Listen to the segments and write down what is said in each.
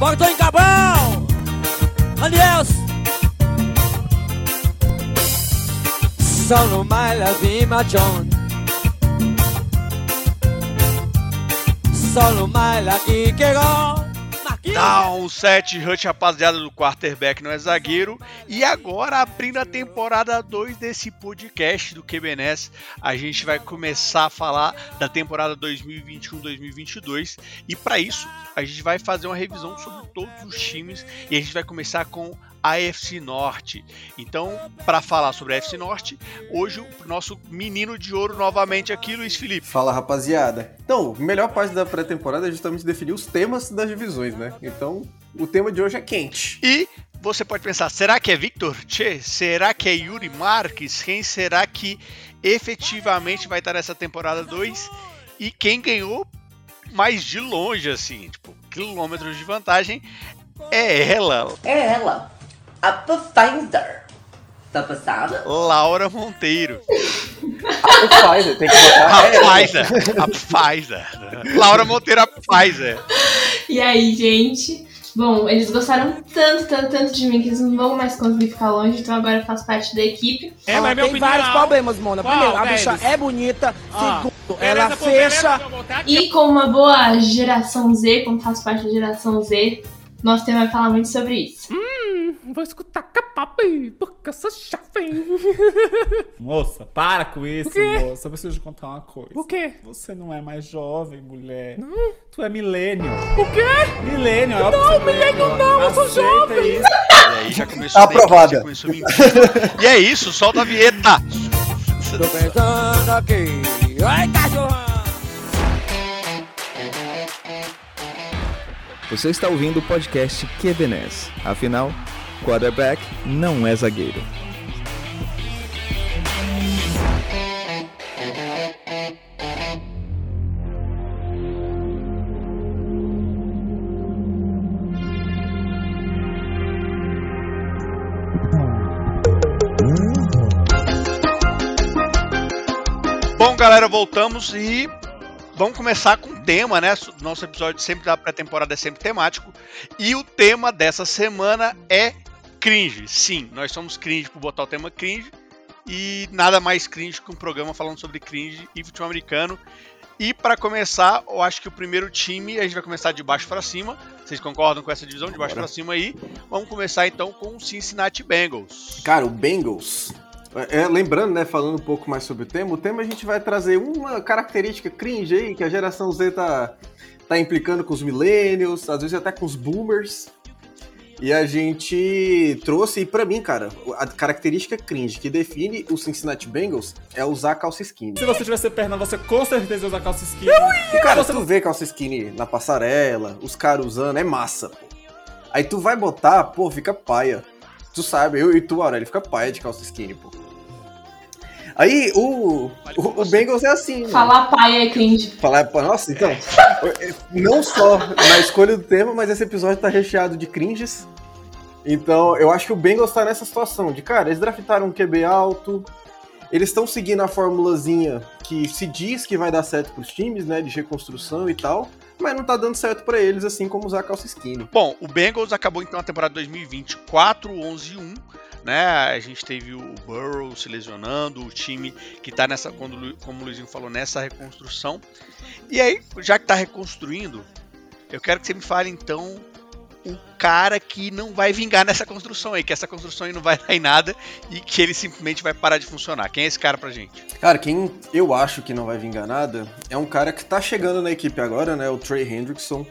Bartolomé Cabral, Andrés. Solo my love y machón. Solo my love y. Down 7 Hut, rapaziada do quarterback não é zagueiro. E agora, abrindo a temporada 2 desse podcast do QBNS, a gente vai começar a falar da temporada 2021-2022. E para isso, a gente vai fazer uma revisão sobre todos os times e a gente vai começar com AFC Norte. Então, para falar sobre a AFC Norte, hoje o nosso menino de ouro novamente aqui, Luiz Felipe. Fala, rapaziada. Então, a melhor parte da pré-temporada é justamente definir os temas das divisões, né? Então, o tema de hoje é quente. E você pode pensar, será que é Victor Che? Será que é Yuri Marques? Quem será que efetivamente vai estar nessa temporada 2? E quem ganhou mais de longe, assim, tipo, quilômetros de vantagem, é ela. É ela a Pfizer. Tá passada? Laura Monteiro. A Pfizer, tem que botar. A Pfizer. A Pfizer. Laura Monteiro, a Pfizer. E aí, gente? Bom, eles gostaram tanto, tanto, tanto de mim que eles não vão mais conseguir ficar longe, então agora eu faço parte da equipe. É, mas tem vários problemas, Mona. Primeiro, a bicha é bonita. Ah, segundo, ela fecha. E com uma boa geração Z, como faço parte da geração Z, nosso tema vai falar muito sobre isso. Hum, vou escutar capapi, porque eu sou chave. Moça, para com isso, moça. Eu preciso te contar uma coisa. O quê? Você não é mais jovem, mulher. Não. Tu é milênio. O quê? Milênio, é Não, milênio não, eu sou jovem. Isso. E aí já começou Aprovada. Já começou e é isso, solta a vinheta. Tô pensando aqui. Ai, cachorrão! Você está ouvindo o podcast QBNES. Afinal, quarterback não é zagueiro. Bom, galera, voltamos e vamos começar com o tema, né? Nosso episódio sempre da pré-temporada é sempre temático. E o tema dessa semana é cringe. Sim, nós somos cringe por botar o tema cringe. E nada mais cringe que um programa falando sobre cringe e futebol americano. E para começar, eu acho que o primeiro time, a gente vai começar de baixo para cima. Vocês concordam com essa divisão de baixo para cima aí? Vamos começar então com o Cincinnati Bengals. Cara, o Bengals. É, lembrando, né, falando um pouco mais sobre o tema, o tema a gente vai trazer uma característica cringe aí que a geração Z tá, tá implicando com os millennials, às vezes até com os boomers. E a gente trouxe, e pra mim, cara, a característica cringe que define o Cincinnati Bengals é usar calça skinny. Se você tivesse perna, você com certeza ia usar calça skinny. E, cara, você não vê calça skinny na passarela, os caras usando, é massa, pô. Aí tu vai botar, pô, fica paia. Tu sabe, eu e tu, Aurélio, fica paia de calça skinny, pô. Aí o, o, o Bengals é assim. Mano. Falar pai é cringe. Falar, nossa, então. não só na escolha do tema, mas esse episódio tá recheado de cringes. Então, eu acho que o Bengals tá nessa situação de, cara, eles draftaram um QB alto, eles estão seguindo a formulazinha que se diz que vai dar certo pros times, né, de reconstrução e tal, mas não tá dando certo para eles, assim como usar calça skinny. Bom, o Bengals acabou então a temporada 2020 4-11-1, né? A gente teve o Burrow se lesionando, o time que tá nessa, como o Luizinho falou, nessa reconstrução. E aí, já que tá reconstruindo, eu quero que você me fale então o cara que não vai vingar nessa construção aí, que essa construção aí não vai dar em nada e que ele simplesmente vai parar de funcionar. Quem é esse cara pra gente? Cara, quem eu acho que não vai vingar nada é um cara que tá chegando na equipe agora, né? O Trey Hendrickson.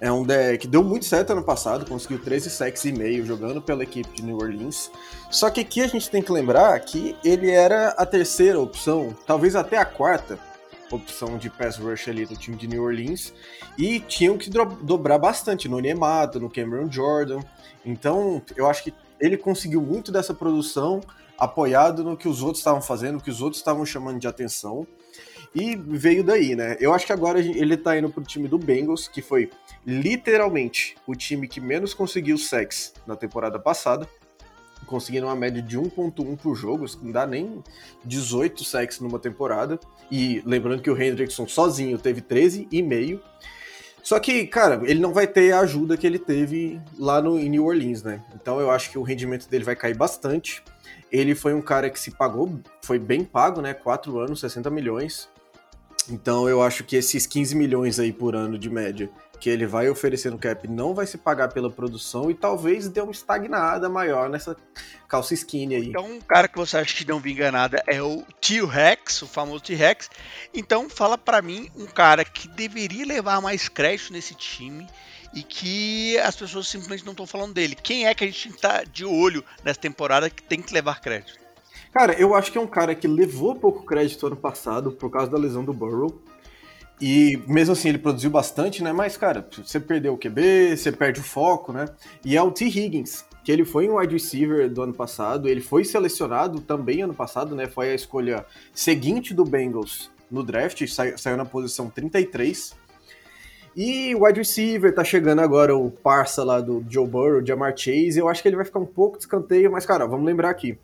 É um de... que deu muito certo ano passado, conseguiu 13 sacks e meio jogando pela equipe de New Orleans. Só que aqui a gente tem que lembrar que ele era a terceira opção, talvez até a quarta opção de pass rush ali do time de New Orleans e tinham que dobrar bastante no Nemato, no Cameron Jordan. Então, eu acho que ele conseguiu muito dessa produção apoiado no que os outros estavam fazendo, no que os outros estavam chamando de atenção. E veio daí, né? Eu acho que agora ele tá indo pro time do Bengals, que foi literalmente o time que menos conseguiu sex na temporada passada conseguindo uma média de 1.1 por jogo, não dá nem 18 sacks numa temporada. E lembrando que o Hendrickson sozinho teve 13,5. Só que, cara, ele não vai ter a ajuda que ele teve lá no, em New Orleans, né? Então eu acho que o rendimento dele vai cair bastante. Ele foi um cara que se pagou, foi bem pago, né? 4 anos, 60 milhões. Então eu acho que esses 15 milhões aí por ano de média que ele vai oferecer no cap não vai se pagar pela produção e talvez dê uma estagnada maior nessa calça skinny aí. Então, um cara que você acha que não vinga nada é o T-Rex, o famoso T-Rex. Então, fala para mim um cara que deveria levar mais crédito nesse time e que as pessoas simplesmente não estão falando dele. Quem é que a gente tá de olho nessa temporada que tem que levar crédito? Cara, eu acho que é um cara que levou pouco crédito ano passado por causa da lesão do Burrow. E mesmo assim ele produziu bastante, né? Mas, cara, você perdeu o QB, você perde o foco, né? E é o T. Higgins, que ele foi um wide receiver do ano passado, ele foi selecionado também ano passado, né? Foi a escolha seguinte do Bengals no draft, saiu, saiu na posição 33. E o wide receiver tá chegando agora o parça lá do Joe Burrow, Jamar Chase. Eu acho que ele vai ficar um pouco de escanteio, mas, cara, vamos lembrar aqui.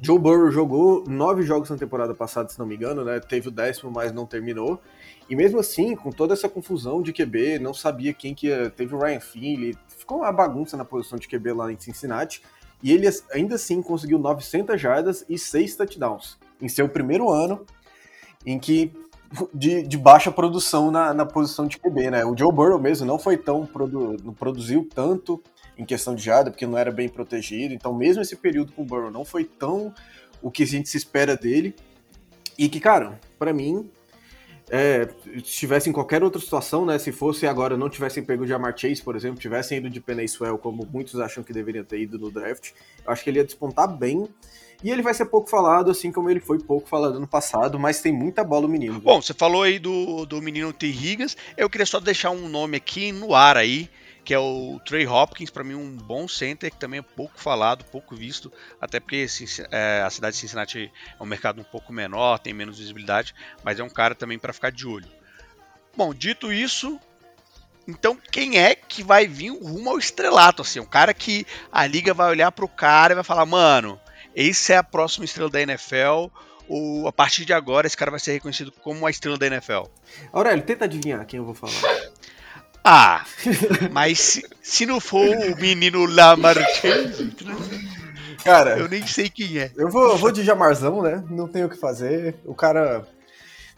Joe Burrow jogou nove jogos na temporada passada, se não me engano, né? Teve o décimo, mas não terminou. E mesmo assim, com toda essa confusão de QB, não sabia quem que ia. Teve o Ryan Finley, ficou uma bagunça na posição de QB lá em Cincinnati. E ele ainda assim conseguiu 900 jardas e 6 touchdowns em seu primeiro ano, em que de, de baixa produção na, na, posição de QB, né? O Joe Burrow mesmo não foi tão produ, não produziu tanto em questão de jarda, porque não era bem protegido. Então, mesmo esse período com o Burrow não foi tão o que a gente se espera dele. E que, cara, para mim, é, estivesse em qualquer outra situação, né? Se fosse agora, não tivessem pego o Jamar Chase, por exemplo, tivessem ido de Penny Swell, como muitos acham que deveriam ter ido no draft, acho que ele ia despontar bem. E ele vai ser pouco falado, assim como ele foi pouco falado no passado, mas tem muita bola o menino. Bom, você falou aí do, do menino T. Higgins, eu queria só deixar um nome aqui no ar aí, que é o Trey Hopkins, para mim um bom center, que também é pouco falado, pouco visto, até porque é, a cidade de Cincinnati é um mercado um pouco menor, tem menos visibilidade, mas é um cara também para ficar de olho. Bom, dito isso, então quem é que vai vir rumo ao estrelato? Assim, um cara que a liga vai olhar para o cara e vai falar, mano, esse é a próxima estrela da NFL, ou a partir de agora esse cara vai ser reconhecido como a estrela da NFL? Aurélio, tenta adivinhar quem eu vou falar. Ah, mas se, se não for o menino Lamar Chase, cara, eu nem sei quem é. Eu vou, eu vou de Jamarzão, né? Não tenho o que fazer. O cara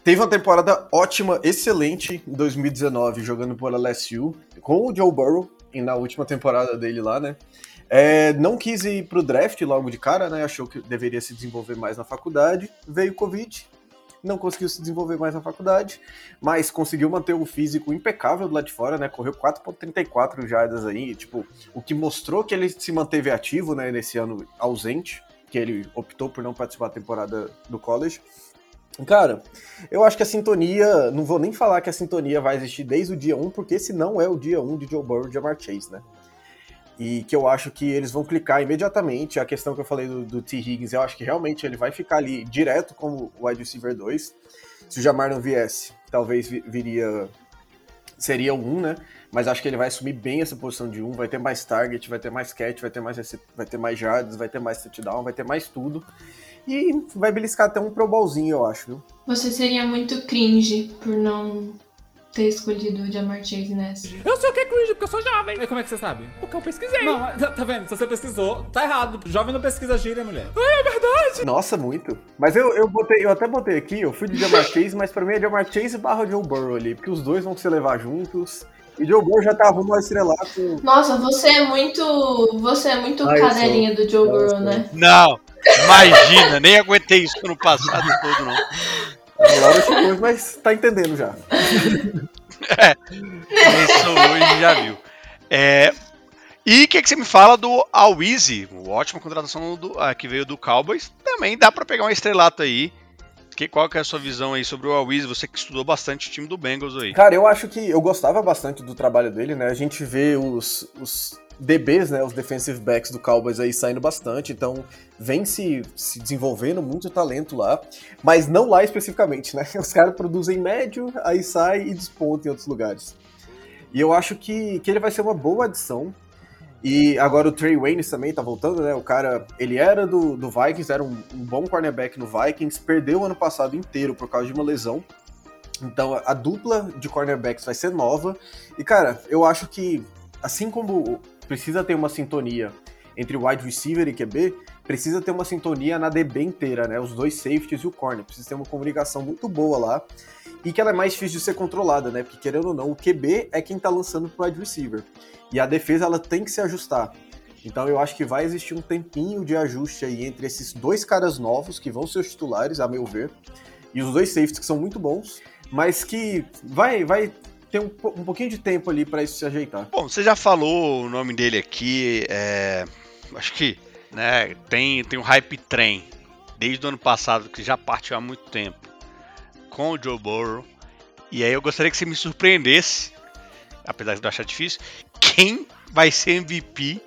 teve uma temporada ótima, excelente em 2019, jogando por LSU, com o Joe Burrow, e na última temporada dele lá, né? É, não quis ir pro draft logo de cara, né? Achou que deveria se desenvolver mais na faculdade. Veio o Covid, não conseguiu se desenvolver mais na faculdade, mas conseguiu manter o físico impecável do lado de fora, né? Correu 4.34 jardas aí, tipo, o que mostrou que ele se manteve ativo, né, nesse ano ausente, que ele optou por não participar da temporada do college. Cara, eu acho que a sintonia, não vou nem falar que a sintonia vai existir desde o dia 1, porque esse não é o dia 1 de Joe Burrow e Jamar Chase, né? E que eu acho que eles vão clicar imediatamente. A questão que eu falei do, do T. Higgins, eu acho que realmente ele vai ficar ali direto como o wide receiver 2. Se o Jamar não viesse, talvez viria. Seria um, né? Mas acho que ele vai assumir bem essa posição de um, vai ter mais target, vai ter mais catch, vai ter mais, vai ter mais jardas, vai ter mais touchdown, vai ter mais tudo. E vai beliscar até um Pro Bowlzinho, eu acho, viu? Você seria muito cringe por não ter escolhido o Jamar Chase nessa. Eu sei o que é cringe, porque eu sou jovem. E como é que você sabe? Porque eu pesquisei. Não, tá, tá vendo? Se você pesquisou, tá errado. Jovem não pesquisa gíria, mulher. É verdade. Nossa, muito. Mas eu, eu, botei, eu até botei aqui, eu fui de Jamar Chase, mas pra mim é Jamar Chase barra Joe Burrow ali, porque os dois vão se levar juntos. E Joe Burrow já tá rumo a estrelato. Nossa, você é muito. Você é muito Ah, cadelinha do Joe Burrow, né? Não, imagina, nem aguentei isso no passado todo, não. Laura chegou, mas tá entendendo já. Começou hoje já viu. É, e o que, que você me fala do Alwizi, ótima contratação do, ah, que veio do Cowboys? Também dá pra pegar um estrelato aí. Que, qual que é a sua visão aí sobre o Alwizi? Você que estudou bastante o time do Bengals aí. Cara, eu acho que eu gostava bastante do trabalho dele, né? A gente vê os, os DBs, né? Os defensive backs do Cowboys aí saindo bastante, então vem se, se desenvolvendo muito talento lá, mas não lá especificamente, né? Os caras produzem médio, aí sai e desponta em outros lugares. E eu acho que, que ele vai ser uma boa adição. E agora o Trey Waynes também tá voltando, né? O cara, ele era do, do Vikings, era um, um bom cornerback no Vikings, perdeu o ano passado inteiro por causa de uma lesão. Então a dupla de cornerbacks vai ser nova. E cara, eu acho que assim como precisa ter uma sintonia entre wide receiver e QB, precisa ter uma sintonia na DB inteira, né? Os dois safeties e o corner. Precisa ter uma comunicação muito boa lá. E que ela é mais difícil de ser controlada, né? Porque querendo ou não, o QB é quem tá lançando pro wide receiver. E a defesa ela tem que se ajustar. Então eu acho que vai existir um tempinho de ajuste aí entre esses dois caras novos que vão ser os titulares, a meu ver, e os dois safeties que são muito bons, mas que vai vai ter um, um pouquinho de tempo ali para isso se ajeitar. Bom, você já falou o nome dele aqui, é, acho que né, tem tem um hype trem desde o ano passado que já partiu há muito tempo com o Joe Burrow. E aí eu gostaria que você me surpreendesse, apesar de eu achar difícil, quem vai ser MVP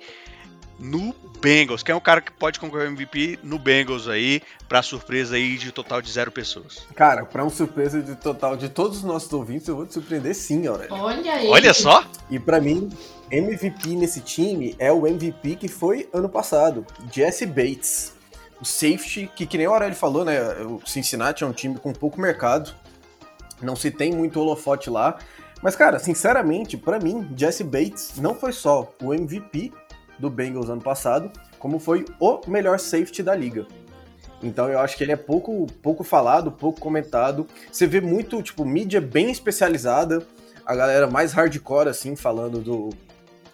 no Bengals. Quem é o cara que pode concorrer ao MVP no Bengals aí, pra surpresa aí de total de zero pessoas? Cara, pra uma surpresa de total de todos os nossos ouvintes, eu vou te surpreender sim, Aurélio. Olha aí. Olha só! E pra mim, MVP nesse time é o MVP que foi ano passado, Jesse Bates. O safety, que que nem o Aurélio falou, né, o Cincinnati é um time com pouco mercado, não se tem muito holofote lá, mas cara, sinceramente, pra mim, Jesse Bates não foi só o MVP do Bengals ano passado, como foi o melhor safety da liga. Então eu acho que ele é pouco, pouco falado, pouco comentado. Você vê muito, tipo, mídia bem especializada, a galera mais hardcore, assim, falando do,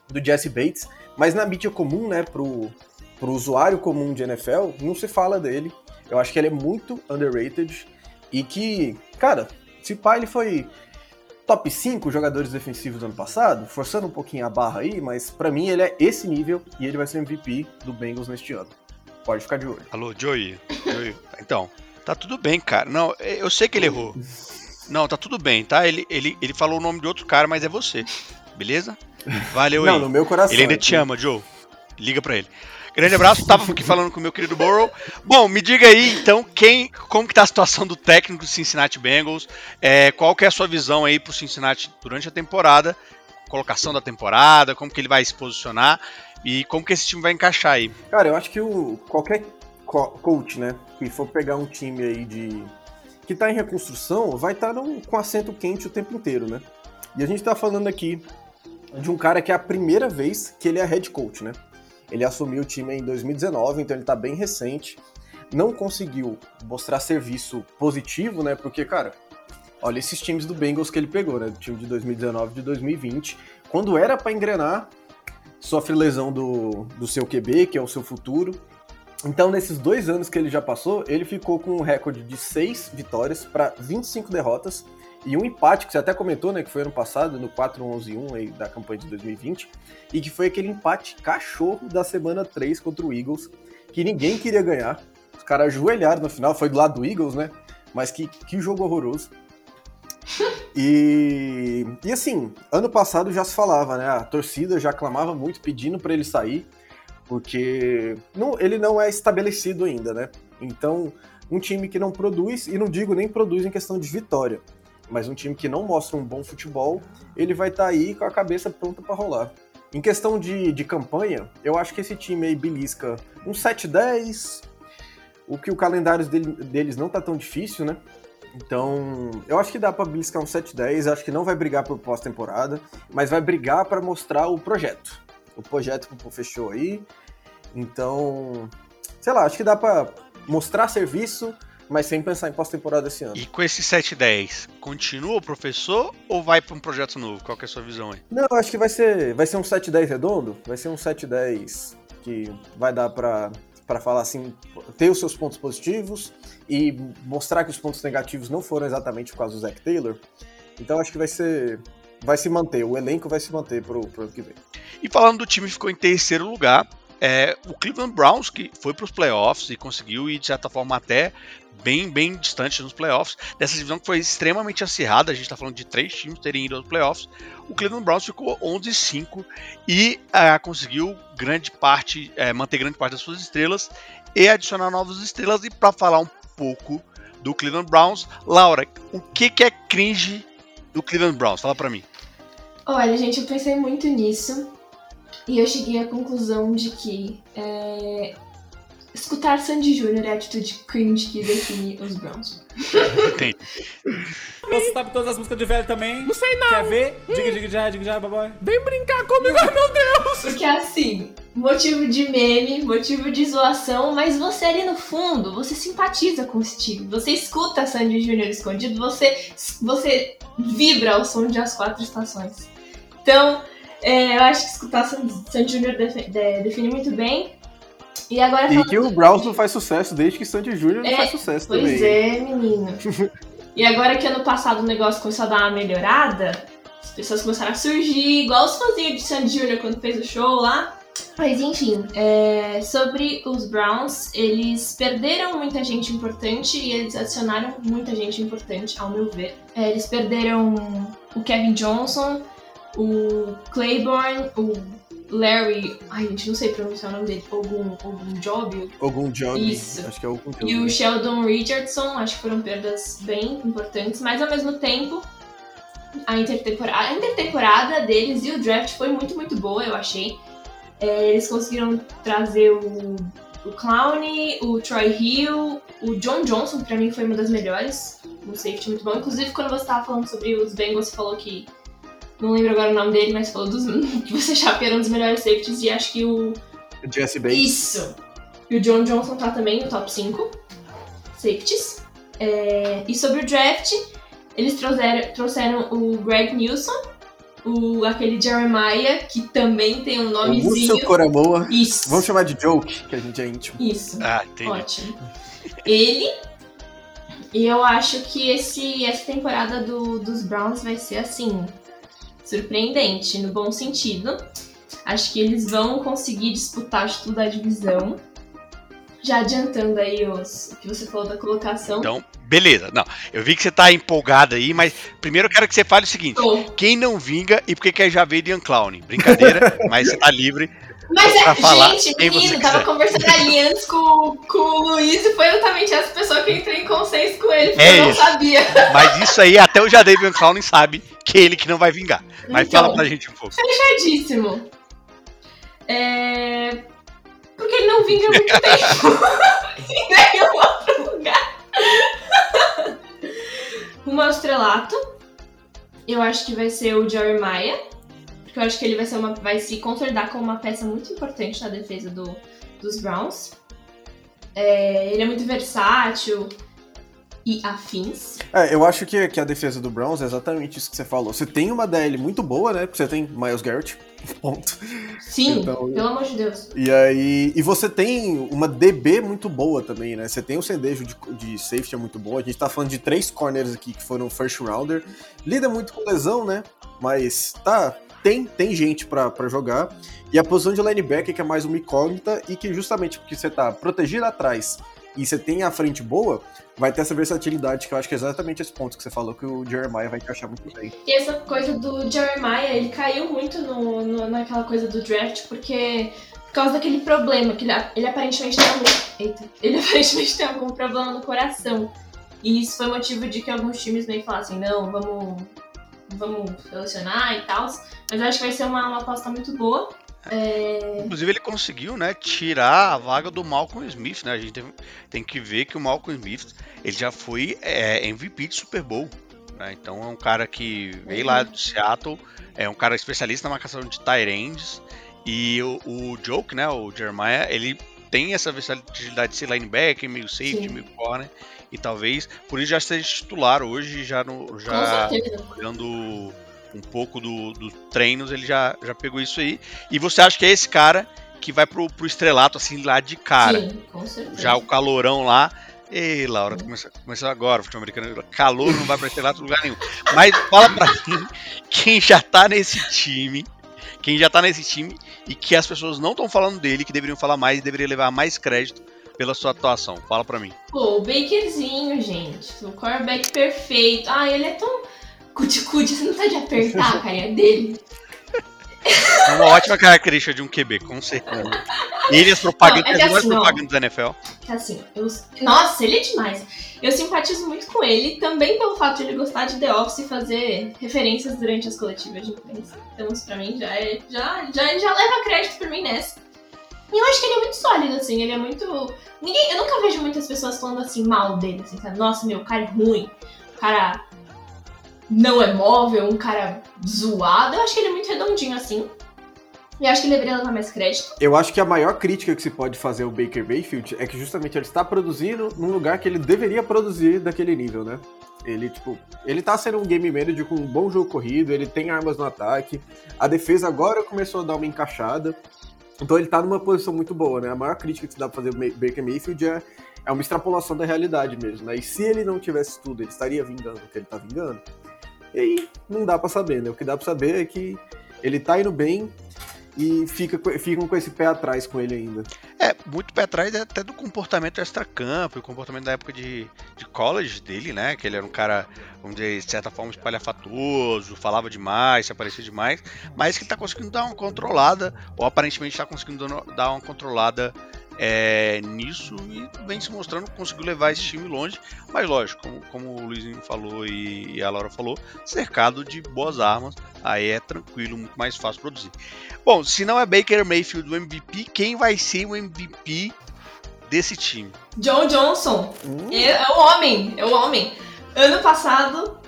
do Jesse Bates. Mas na mídia comum, né, pro, pro usuário comum de NFL, não se fala dele. Eu acho que ele é muito underrated. E que, cara, se pá, ele foi top 5 jogadores defensivos do ano passado, forçando um pouquinho a barra aí, mas para mim ele é esse nível e ele vai ser MVP do Bengals neste ano. Pode ficar de olho. Alô, Joey. Joey. Então, tá tudo bem, cara. Não, eu sei que ele errou. Não, tá tudo bem, tá? Ele, ele, ele falou o nome de outro cara, mas é você. Beleza? Valeu Não, aí. no meu coração. Ele ainda te ama, Joe. Liga pra ele. Grande abraço, tava aqui falando com o meu querido Burrow. Bom, me diga aí, então, quem, como que tá a situação do técnico do Cincinnati Bengals? É, qual que é a sua visão aí pro Cincinnati durante a temporada? Colocação da temporada, como que ele vai se posicionar e como que esse time vai encaixar aí? Cara, eu acho que o, qualquer co- coach, né, que for pegar um time aí de que tá em reconstrução, vai estar tá com assento quente o tempo inteiro, né? E a gente tá falando aqui de um cara que é a primeira vez que ele é head coach, né? Ele assumiu o time em 2019, então ele tá bem recente. Não conseguiu mostrar serviço positivo, né? Porque, cara, olha esses times do Bengals que ele pegou, né? Do time de 2019 e de 2020. Quando era pra engrenar, sofre lesão do, do seu QB, que é o seu futuro. Então, nesses dois anos que ele já passou, ele ficou com um recorde de 6 vitórias para 25 derrotas e um empate, que você até comentou, né, que foi ano passado, no 4-11-1 aí da campanha de 2020, e que foi aquele empate cachorro da semana 3 contra o Eagles, que ninguém queria ganhar. Os caras ajoelharam no final, foi do lado do Eagles, né? Mas que, que jogo horroroso. E, e assim, ano passado já se falava, né? A torcida já clamava muito pedindo para ele sair, porque não, ele não é estabelecido ainda, né? Então, um time que não produz, e não digo nem produz em questão de vitória, mas um time que não mostra um bom futebol, ele vai estar aí com a cabeça pronta para rolar. Em questão de, de campanha, eu acho que esse time aí belisca um 7-10, o que o calendário dele- deles não tá tão difícil, né? Então, eu acho que dá pra beliscar um 7-10, acho que não vai brigar por pós-temporada, mas vai brigar pra mostrar o projeto. O projeto que o fechou aí. Então, sei lá, acho que dá pra mostrar serviço, mas sem pensar em pós-temporada esse ano. E com esse 7-10, continua o professor ou vai para um projeto novo? Qual que é a sua visão aí? Não, acho que vai ser, vai ser um 7-10 redondo, vai ser um 7-10 que vai dar pra, pra falar assim, ter os seus pontos positivos e mostrar que os pontos negativos não foram exatamente por causa do Zac Taylor. Então acho que vai ser. Vai se manter, o elenco vai se manter pro, pro ano que vem. E falando do time ficou em terceiro lugar, é, o Cleveland Browns, que foi para os playoffs e conseguiu ir, de certa forma, até bem, bem distante nos playoffs. Dessa divisão que foi extremamente acirrada, a gente está falando de três times terem ido aos playoffs. O Cleveland Browns ficou 11-5 e ah, conseguiu grande parte, eh, manter grande parte das suas estrelas e adicionar novas estrelas. E para falar um pouco do Cleveland Browns, Laura, o que, que é cringe do Cleveland Browns? Fala para mim. Olha, gente, eu pensei muito nisso e eu cheguei à conclusão de que é, escutar Sandy Júnior é a atitude cringe que define os Browns. Entendi. Você sabe todas as músicas de velho também? Não sei não. Quer ver? Diga, diga já, diga já, baboy. Vem brincar comigo, ai meu Deus. Porque assim, motivo de meme, motivo de zoação, mas você ali no fundo, você simpatiza com o Steve. Você escuta Sandy Júnior escondido, você, você vibra ao som de As Quatro Estações. Então, é, eu acho que escutar Sandy, Júnior define muito bem. E agora E que o Browns não faz sucesso desde que Sandy Júnior não É, faz sucesso Pois também. é, menino. e agora que ano passado o negócio começou a dar uma melhorada, as pessoas começaram a surgir, igual os fãzinhos de Sandy Júnior quando fez o show lá. Mas enfim, é, sobre os Browns, eles perderam muita gente importante e eles adicionaram muita gente importante, ao meu ver. É, eles perderam o Kevin Johnson, o Claiborne, o Larry. Ai, gente, não sei pronunciar o nome dele. Algum, algum Job, Algum Johnny. Isso. Acho que é algum e o Sheldon Richardson, acho que foram perdas bem importantes, mas ao mesmo tempo, a intertemporada, a intertemporada deles e o draft foi muito, muito boa, eu achei. É, eles conseguiram trazer o, o Clowney, o Troy Hill, o John Johnson, que pra mim foi uma das melhores, um safety muito bom. Inclusive, quando você tava falando sobre os Bengals, você falou que. Não lembro agora o nome dele, mas falou dos, que você achava que era um dos melhores safeties, e acho que o, Jesse Bates. isso. E o John Johnson tá também no top 5 safeties. É, e sobre o draft, eles trouxeram, trouxeram o Greg Nilsson, o, aquele Jeremiah, que também tem um O nomezinho. Lúcio Coramoa. Isso. Vamos chamar de Joke, que a gente é íntimo. Isso. Ah, entendi. Ótimo. Ele. E eu acho que esse, essa temporada do- dos Browns vai ser assim. Surpreendente, no bom sentido. Acho que eles vão conseguir disputar o título da divisão. Já adiantando aí os, o que você falou da colocação. Então, beleza. Não, eu vi que você tá empolgado aí, mas primeiro eu quero que você fale o seguinte: Tô. quem não vinga e por que quer já ver Ian Clown? Brincadeira, mas você tá livre. Mas é, falar gente, quem você menino, tava quiser. conversando ali antes com, com o Luiz e foi exatamente essa pessoa que eu entrei em consenso com ele, porque É eu não isso. sabia. Mas isso aí, até o Jadei Ian Clown sabe que é ele que não vai vingar. Mas Então. fala pra gente um pouco. Fechadíssimo. É... Porque ele não vinga muito tempo. em nenhum outro lugar. Rumo ao estrelato. Eu acho que vai ser o Jeremiah. Porque eu acho que ele vai, ser uma, vai se consolidar como uma peça muito importante na defesa do, dos Browns. É, ele é muito versátil e afins. É, eu acho que, que a defesa do Browns é exatamente isso que você falou. Você tem uma DL muito boa, né? Porque você tem Miles Garrett, ponto. Sim, Então- pelo amor de Deus. E aí. E você tem uma DB muito boa também, né? Você tem um cendejo de, de safety muito bom. A gente tá falando de três corners aqui que foram first rounder. Lida muito com lesão, né? Mas tá. Tem, tem gente pra jogar. E a posição de linebacker, que é mais uma incógnita, e que justamente porque você tá protegido atrás e você tem a frente boa, vai ter essa versatilidade, que eu acho que é exatamente esse ponto que você falou que o Jeremiah vai encaixar muito bem. E essa coisa do Jeremiah, ele caiu muito no, no- naquela coisa do draft, porque por causa daquele problema, que ele, ele aparentemente tem algum. Eita, ele aparentemente tem algum problema no coração. E isso foi motivo de que alguns times meio falassem, não, vamos. Vamos selecionar e tal. Mas eu acho que vai ser uma, uma aposta muito boa. É, Inclusive, ele conseguiu, né, tirar a vaga do Malcolm Smith, né? A gente tem, tem que ver que o Malcolm Smith, ele já foi é, MVP de Super Bowl. né? Então é um cara que veio lá do Seattle, é um cara especialista na marcação de tight ends. E o, o Joke, né, o Jeremiah, ele tem essa versatilidade de ser linebacker, meio safety, Sim. meio corner. E talvez, por isso já seja titular hoje, já, no, já olhando um pouco dos do treinos, ele já, já pegou isso aí. E você acha que é esse cara que vai pro, pro estrelato, assim, lá de cara? Sim, com certeza. Já o calorão lá. Ei, Laura, começou, começou agora o futebol americano. Calor não vai pra estrelato em lugar nenhum. Mas fala pra mim quem já tá nesse time. Quem já tá nesse time e que as pessoas não estão falando dele, que deveriam falar mais e deveria levar mais crédito pela sua atuação. Fala pra mim. Pô, o Bakerzinho, gente. O quarterback perfeito. Ah, ele é tão cuti-cuti, você não tá de apertar a carinha dele. É uma ótima característica de um QB, com certeza. Ele as propagandas, Não, é que assim, propagandas da NFL. Que assim, eu... Nossa, ele é demais. Eu simpatizo muito com ele, também pelo fato de ele gostar de The Office e fazer referências durante as coletivas de imprensa. Então isso pra mim já é. Já, já, já leva crédito por mim nessa. E eu acho que ele é muito sólido, assim, ele é muito. Ninguém, eu nunca vejo muitas pessoas falando assim mal dele, assim, sabe? Nossa, meu, o cara é ruim, o cara não é móvel, um cara zoado. Eu acho que ele é muito redondinho, assim. E acho que ele deveria levar mais crédito. Eu acho que a maior crítica que se pode fazer ao Baker Mayfield é que justamente ele está produzindo num lugar que ele deveria produzir daquele nível, né? Ele, tipo, ele tá sendo um game manager com um bom jogo corrido, ele tem armas no ataque, a defesa agora começou a dar uma encaixada, então ele tá numa posição muito boa, né? A maior crítica que se dá pra fazer o Baker Mayfield é, é uma extrapolação da realidade mesmo, né? E se ele não tivesse tudo, ele estaria vingando o que ele tá vingando? E aí não dá para saber, né? O que dá para saber é que ele tá indo bem, e fica, ficam com esse pé atrás com ele ainda. É, muito pé atrás até do comportamento extra-campo, o comportamento da época de, de college dele, né? Que ele era um cara, vamos dizer, de certa forma, espalhafatoso, falava demais, se aparecia demais, mas que tá conseguindo dar uma controlada, ou aparentemente está conseguindo dar uma controlada é, nisso e vem se mostrando que conseguiu levar esse time longe. Mas lógico, como, como o Luizinho falou e a Laura falou, cercado de boas armas, aí é tranquilo, muito mais fácil produzir. Bom, se não é Baker Mayfield o MVP, quem vai ser o MVP desse time? John Johnson. Hum. É, é o homem, é o homem. Ano passado,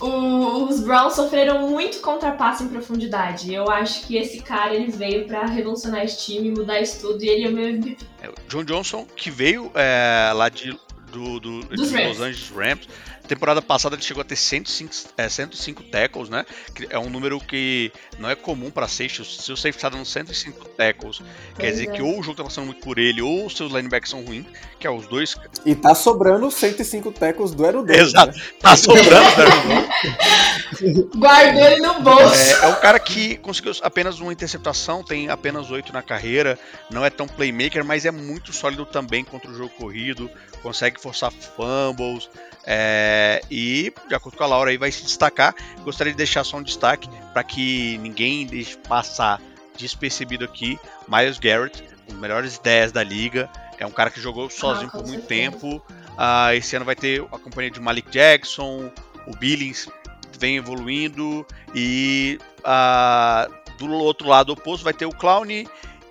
os Browns sofreram muito contrapasso em profundidade. Eu acho que esse cara ele veio para revolucionar esse time, mudar isso tudo e ele é o meu MVP. É, John Johnson, que veio é, lá de, do, do, dos Los Angeles Rams, Temporada passada ele chegou a ter 105, é, 105 tackles, né? Que é um número que não é comum para safety. Se o safety está dando 105 tackles, pois quer dizer é. que ou o jogo tá passando muito por ele, ou os seus linebackers são ruins, que é os dois. E tá sobrando 105 tackles do Aero 2. Exato, né? tá sobrando do Aero Guardou ele no bolso. É, é um cara que conseguiu apenas uma interceptação, tem apenas 8 na carreira, não é tão playmaker, mas é muito sólido também contra o jogo corrido, consegue forçar fumbles. É, e, de acordo com a Laura, aí vai se destacar. Gostaria de deixar só um destaque para que ninguém deixe passar despercebido aqui. Miles Garrett, um dos melhores 10 da liga. É um cara que jogou sozinho ah, por muito tempo. Uh, esse ano vai ter a companhia de Malik Jackson, o Billings vem evoluindo. E uh, do outro lado oposto vai ter o Clown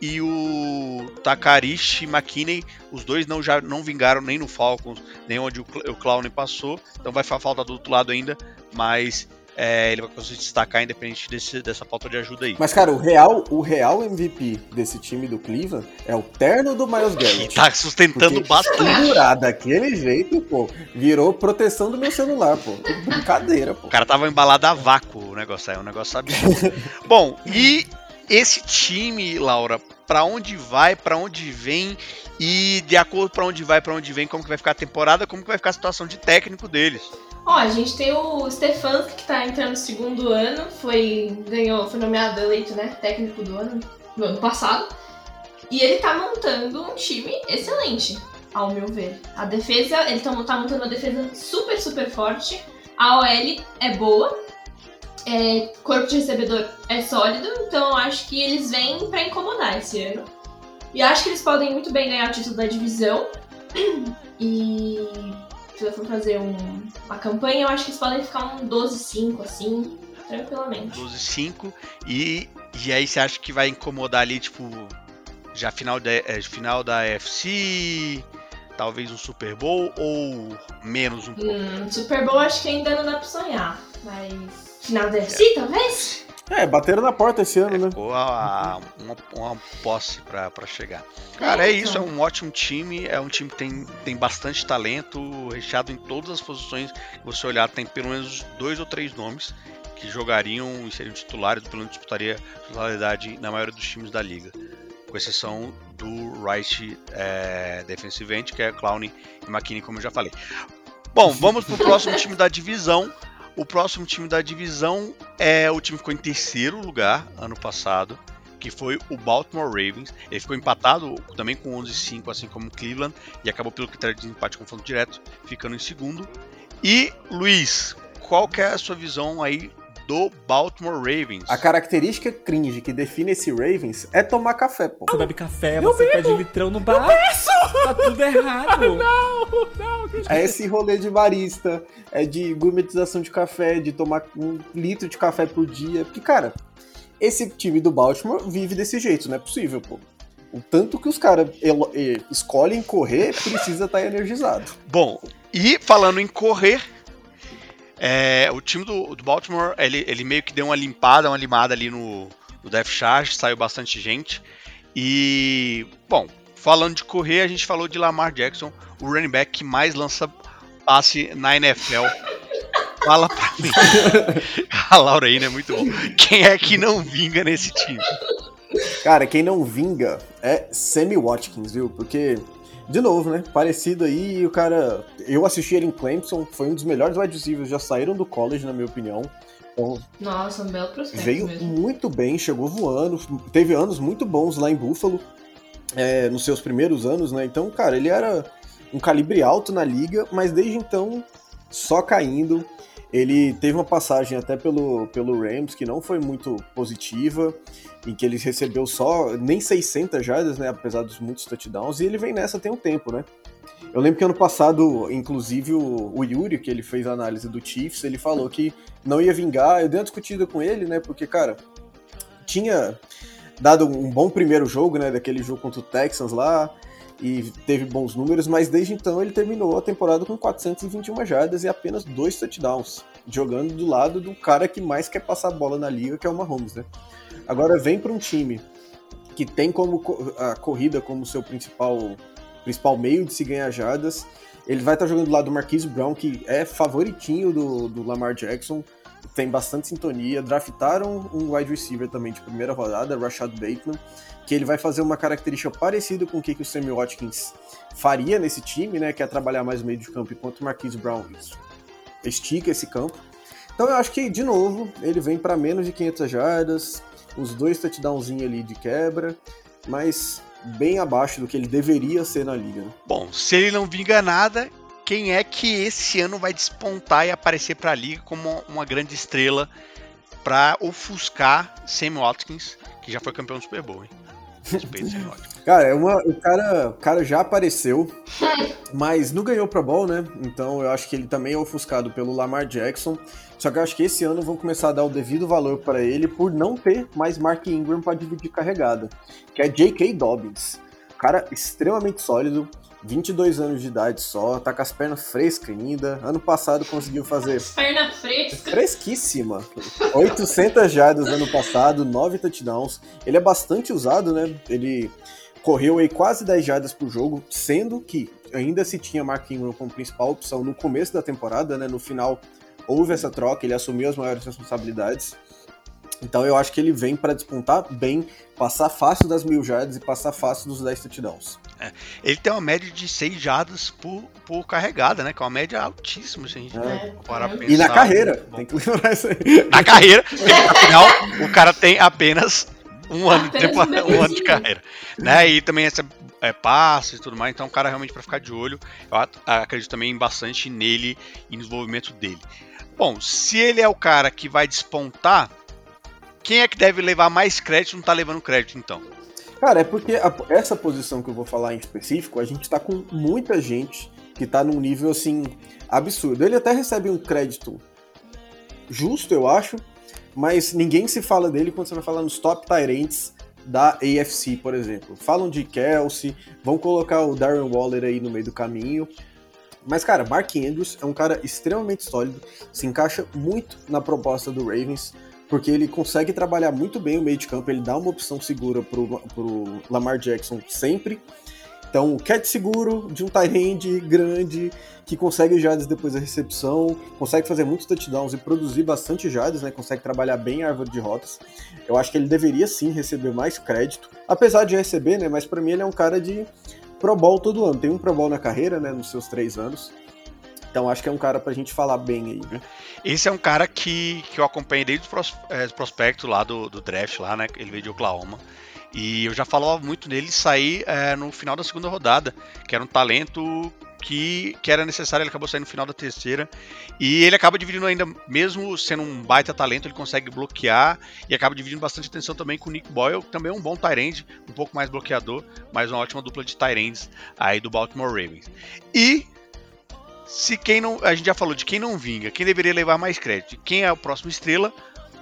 e o Takarishi McKinney, os dois não já não vingaram nem no Falcons, nem onde o, o Clown passou, então vai falta do outro lado ainda, mas é, ele vai conseguir destacar independente desse, dessa falta de ajuda aí. Mas, cara, o real, o real MVP desse time do Cleveland é o terno do Miles Garrett. tá sustentando bastante. Segurar daquele jeito, pô, virou proteção do meu celular, pô. Brincadeira, pô. O cara tava embalado a vácuo o negócio aí, é um negócio absurdo. Bom, e esse time, Laura, para onde vai, para onde vem e de acordo para onde vai, para onde vem, como que vai ficar a temporada, como que vai ficar a situação de técnico deles. Ó, a gente tem o Stefanski que tá entrando no segundo ano, foi ganhou, foi nomeado eleito, né, técnico do ano no ano passado. E ele tá montando um time excelente, ao meu ver. A defesa, ele tá, tá montando uma defesa super, super forte. A OL é boa, é, corpo de recebedor é sólido, então eu acho que eles vêm para incomodar esse ano. E acho que eles podem muito bem ganhar o título da divisão. E se for fazer um, uma campanha, eu acho que eles podem ficar um 12-5, assim, tranquilamente. 12-5 e, e aí você acha que vai incomodar ali, tipo, já final da, é, final da FC, talvez um Super Bowl ou menos um pouco? Hum, Super Bowl acho que ainda não dá pra sonhar, mas Final do UFC, é. talvez? É, bateram na porta esse ano, é, né? Ficou a, uma, uma posse pra, pra chegar. Cara, é, é isso, é um ótimo time, é um time que tem, tem bastante talento, recheado em todas as posições você olhar, tem pelo menos dois ou três nomes que jogariam e seriam titulares, pelo menos disputaria titularidade na maioria dos times da liga. Com exceção do right é, defensive end, que é Clown e McKinney, como eu já falei. Bom, vamos pro próximo time da divisão, o próximo time da divisão é o time que ficou em terceiro lugar ano passado, que foi o Baltimore Ravens. Ele ficou empatado também com 11-5, assim como o Cleveland, e acabou pelo critério de empate confronto direto, ficando em segundo. E Luiz, qual que é a sua visão aí do Baltimore Ravens. A característica cringe que define esse Ravens é tomar café, pô. Você bebe café, eu você bebo. pede litrão no bar. Eu tá tudo errado. não, não. É esse rolê de barista, é de gourmetização de café, de tomar um litro de café por dia. Porque, cara, esse time do Baltimore vive desse jeito, não é possível, pô. o tanto que os caras escolhem correr precisa estar tá energizado. Bom, e falando em correr, é, o time do, do, Baltimore, ele, ele meio que deu uma limpada, uma limada ali no, no Death Charge, saiu bastante gente. E, bom, falando de correr, a gente falou de Lamar Jackson, o running back que mais lança passe na NFL. Fala pra mim. a Laura aí, né? Muito bom. Quem é que não vinga nesse time? Cara, quem não vinga é Sammy Watkins, viu? Porque, de novo, né? Parecido aí, o cara. Eu assisti ele em Clemson, foi um dos melhores wide receivers, já saíram do college, na minha opinião. Então, Nossa, um belo prospecto. Veio mesmo. muito bem, chegou voando, teve anos muito bons lá em Buffalo, é, nos seus primeiros anos, né? Então, cara, ele era um calibre alto na liga, mas desde então só caindo. Ele teve uma passagem até pelo, pelo Rams que não foi muito positiva, em que ele recebeu só nem 600 jardas, né, apesar dos muitos touchdowns, e ele vem nessa tem um tempo, né? Eu lembro que ano passado, inclusive, o, o Yuri, que ele fez a análise do Chiefs, ele falou que não ia vingar. Eu dei uma discutida com ele, né? Porque, cara, tinha dado um bom primeiro jogo, né? Daquele jogo contra o Texans lá e teve bons números, mas desde então ele terminou a temporada com 421 jardas e apenas dois touchdowns, jogando do lado do cara que mais quer passar a bola na liga, que é o Mahomes, né? Agora vem para um time que tem como a corrida como seu principal principal meio de se ganhar jardas. Ele vai estar tá jogando do lado do Marquise Brown, que é favoritinho do, do Lamar Jackson, tem bastante sintonia. Draftaram um wide receiver também de primeira rodada, Rashad Bateman, que ele vai fazer uma característica parecida com o que, que o Sammy Watkins faria nesse time, né? Que é trabalhar mais no meio de campo, enquanto o Marquise Brown estica esse campo. Então eu acho que, de novo, ele vem para menos de 500 jardas, os dois touchdownzinhos ali de quebra, mas bem abaixo do que ele deveria ser na liga. Né? Bom, se ele não vinga nada, quem é que esse ano vai despontar e aparecer para a liga como uma grande estrela para ofuscar Sam Watkins, que já foi campeão do Super Bowl, hein? Cara, é uma, o, cara, o cara já apareceu, mas não ganhou Pro Bowl, né? Então eu acho que ele também é ofuscado pelo Lamar Jackson. Só que eu acho que esse ano vão começar a dar o devido valor para ele por não ter mais Mark Ingram para dividir carregada, que é J.K. Dobbins. Cara extremamente sólido, 22 anos de idade só, tá com as pernas frescas ainda. Ano passado conseguiu fazer. Perna fresca. Fresquíssima. 800 jardas ano passado, 9 touchdowns. Ele é bastante usado, né? Ele correu aí quase 10 jardas por jogo, sendo que ainda se tinha Mark Ingram como principal opção no começo da temporada, né? No final houve essa troca, ele assumiu as maiores responsabilidades. Então eu acho que ele vem para despontar bem, passar fácil das mil jardas e passar fácil dos 10 touchdowns. É. Ele tem uma média de 6 jardas por, por carregada, né? Que é uma média altíssima, gente é. parar pensar. E na carreira, tem que lembrar isso aí. Na carreira, porque afinal o cara tem apenas um ano, de, temporada, um ano de carreira. Né? E também essa é, passes e tudo mais, então é um cara realmente para ficar de olho. Eu acredito também bastante nele e no desenvolvimento dele. Bom, se ele é o cara que vai despontar, quem é que deve levar mais crédito não tá levando crédito, então? Cara, é porque a, essa posição que eu vou falar em específico, a gente tá com muita gente que tá num nível assim absurdo. Ele até recebe um crédito justo, eu acho, mas ninguém se fala dele quando você vai falar nos top Tyrants da AFC, por exemplo. Falam de Kelsey, vão colocar o Darren Waller aí no meio do caminho. Mas, cara, Mark Andrews é um cara extremamente sólido, se encaixa muito na proposta do Ravens porque ele consegue trabalhar muito bem o meio de campo, ele dá uma opção segura pro, pro Lamar Jackson sempre. Então, o catch seguro de um tight end grande, que consegue jardas depois da recepção, consegue fazer muitos touchdowns e produzir bastante jardas, né? Consegue trabalhar bem a árvore de rotas. Eu acho que ele deveria sim receber mais crédito, apesar de receber, né? Mas para mim ele é um cara de Pro Bowl todo ano. Tem um Pro Bowl na carreira, né? Nos seus três anos. Então acho que é um cara pra gente falar bem aí, né? Esse é um cara que, que eu acompanhei desde o é, prospecto lá do, do draft, lá, né? Ele veio de Oklahoma. E eu já falava muito nele sair é, no final da segunda rodada, que era um talento que, que era necessário, ele acabou saindo no final da terceira. E ele acaba dividindo ainda, mesmo sendo um baita talento, ele consegue bloquear e acaba dividindo bastante atenção também com o Nick Boyle, que também é um bom Tyrande, um pouco mais bloqueador, mas uma ótima dupla de Tyrands aí do Baltimore Ravens. E se quem não. A gente já falou de quem não vinga, quem deveria levar mais crédito, quem é o próximo estrela,